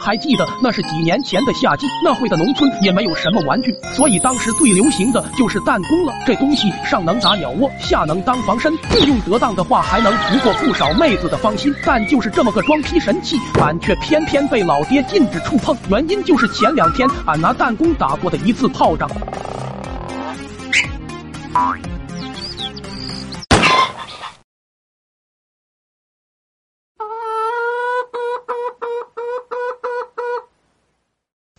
还记得那是几年前的夏季，那会的农村也没有什么玩具，所以当时最流行的就是弹弓了。这东西上能打鸟窝，下能当防身，运用得当的话还能俘获不少妹子的芳心。但就是这么个装逼神器，俺却偏偏被老爹禁止触碰。原因就是前两天俺拿弹弓打过的一次炮仗。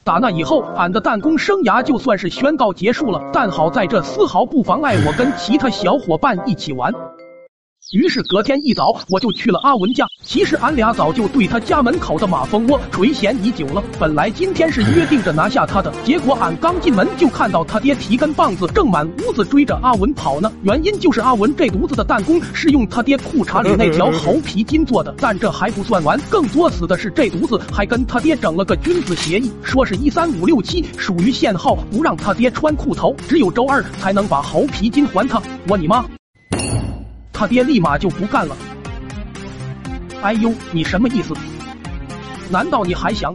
打那以后，俺的弹弓生涯就算是宣告结束了。但好在这丝毫不妨碍我跟其他小伙伴一起玩。于是隔天一早，我就去了阿文家。其实俺俩早就对他家门口的马蜂窝垂涎已久了。本来今天是约定着拿下他的，结果俺刚进门就看到他爹提根棒子正满屋子追着阿文跑呢。原因就是阿文这犊子的弹弓是用他爹裤衩里那条 猴皮筋做的。但这还不算完，更作死的是这犊子还跟他爹整了个君子协议，说是一三五六七属于限号，不让他爹穿裤头，只有周二才能把猴皮筋还他。我你妈！他爹立马就不干了。哎呦，你什么意思？难道你还想？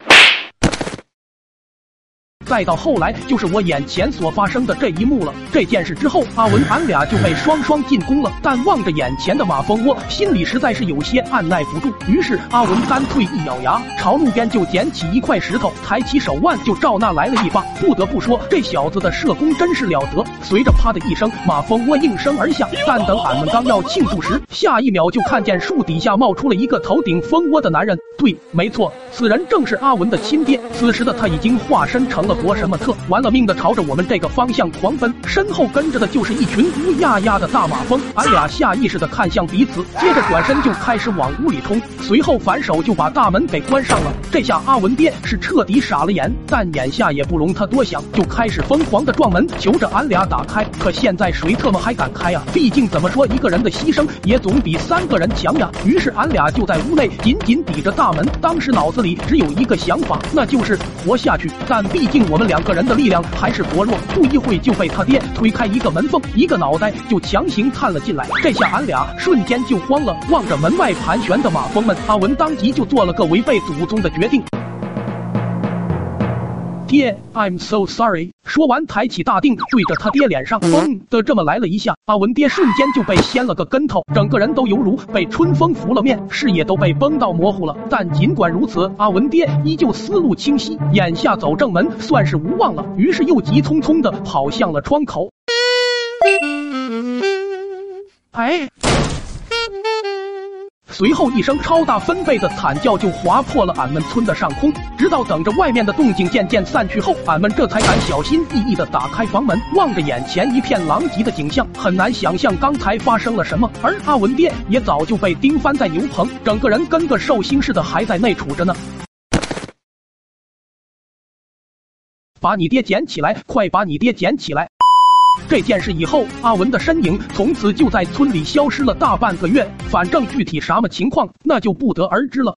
再到后来，就是我眼前所发生的这一幕了。这件事之后，阿文俺俩就被双双进攻了。但望着眼前的马蜂窝，心里实在是有些按耐不住。于是阿文干脆一咬牙，朝路边就捡起一块石头，抬起手腕就照那来了一发。不得不说，这小子的射功真是了得。随着啪的一声，马蜂窝应声而下。但等俺们刚要庆祝时，下一秒就看见树底下冒出了一个头顶蜂窝的男人。对，没错，此人正是阿文的亲爹。此时的他已经化身成了。博什么特玩了命的朝着我们这个方向狂奔，身后跟着的就是一群乌压压的大马蜂。俺俩下意识的看向彼此，接着转身就开始往屋里冲，随后反手就把大门给关上了。这下阿文爹是彻底傻了眼，但眼下也不容他多想，就开始疯狂的撞门，求着俺俩打开。可现在谁特么还敢开呀？毕竟怎么说，一个人的牺牲也总比三个人强呀。于是俺俩就在屋内紧紧抵着大门，当时脑子里只有一个想法，那就是活下去。但毕竟。我们两个人的力量还是薄弱，不一会就被他爹推开一个门缝，一个脑袋就强行探了进来。这下俺俩瞬间就慌了，望着门外盘旋的马蜂们，阿文当即就做了个违背祖宗的决定。爹，I'm so sorry。说完，抬起大腚，对着他爹脸上嘣的这么来了一下。阿文爹瞬间就被掀了个跟头，整个人都犹如被春风拂了面，视野都被崩到模糊了。但尽管如此，阿文爹依旧思路清晰，眼下走正门算是无望了。于是又急匆匆的跑向了窗口。哎。随后一声超大分贝的惨叫就划破了俺们村的上空，直到等着外面的动静渐渐散去后，俺们这才敢小心翼翼的打开房门，望着眼前一片狼藉的景象，很难想象刚才发生了什么。而阿文爹也早就被钉翻在牛棚，整个人跟个寿星似的还在内杵着呢。把你爹捡起来，快把你爹捡起来！这件事以后，阿文的身影从此就在村里消失了大半个月。反正具体什么情况，那就不得而知了。